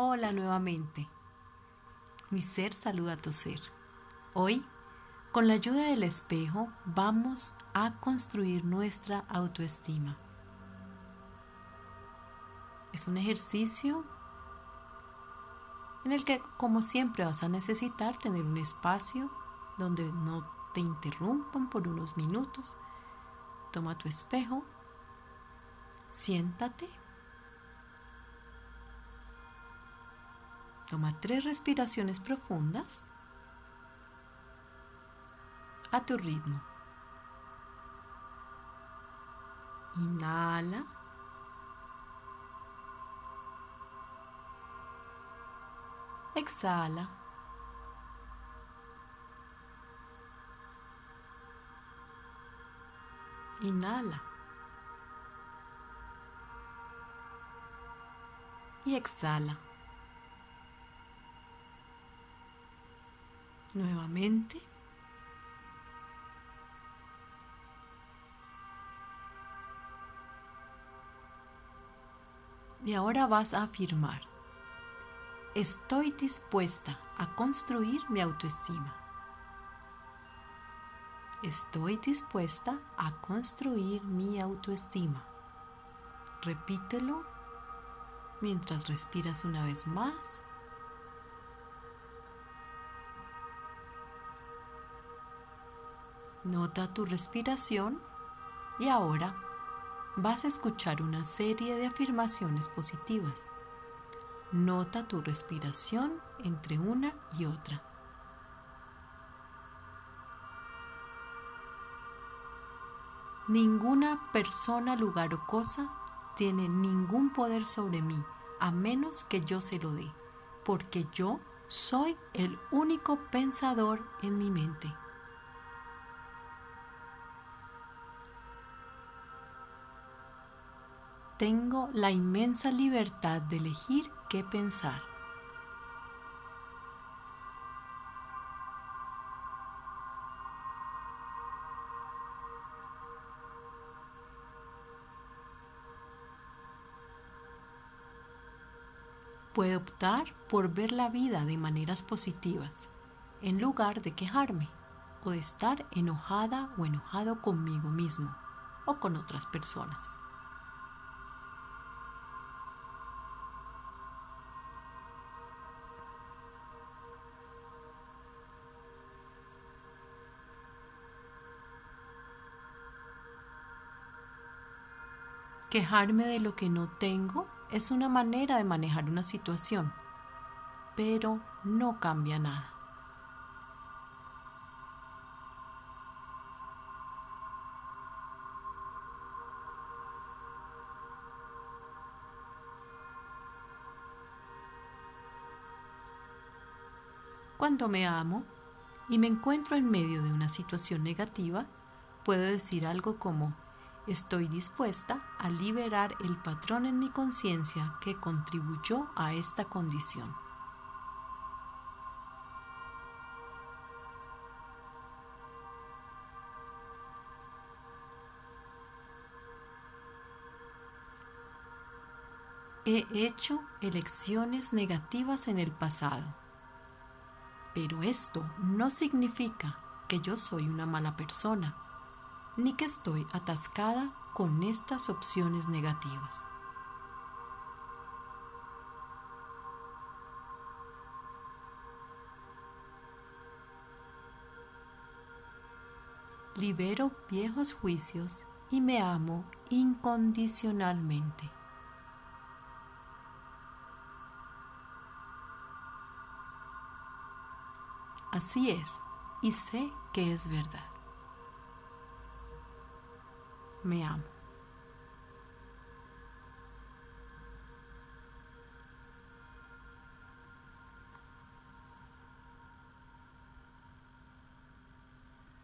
Hola nuevamente. Mi ser saluda a tu ser. Hoy, con la ayuda del espejo, vamos a construir nuestra autoestima. Es un ejercicio en el que, como siempre, vas a necesitar tener un espacio donde no te interrumpan por unos minutos. Toma tu espejo, siéntate Toma tres respiraciones profundas a tu ritmo. Inhala. Exhala. Inhala. Y exhala. Nuevamente. Y ahora vas a afirmar, estoy dispuesta a construir mi autoestima. Estoy dispuesta a construir mi autoestima. Repítelo mientras respiras una vez más Nota tu respiración y ahora vas a escuchar una serie de afirmaciones positivas. Nota tu respiración entre una y otra. Ninguna persona, lugar o cosa tiene ningún poder sobre mí, a menos que yo se lo dé, porque yo soy el único pensador en mi mente. Tengo la inmensa libertad de elegir qué pensar. Puedo optar por ver la vida de maneras positivas, en lugar de quejarme o de estar enojada o enojado conmigo mismo o con otras personas. Quejarme de lo que no tengo es una manera de manejar una situación, pero no cambia nada. Cuando me amo y me encuentro en medio de una situación negativa, puedo decir algo como, Estoy dispuesta a liberar el patrón en mi conciencia que contribuyó a esta condición. He hecho elecciones negativas en el pasado, pero esto no significa que yo soy una mala persona ni que estoy atascada con estas opciones negativas. Libero viejos juicios y me amo incondicionalmente. Así es, y sé que es verdad me amo.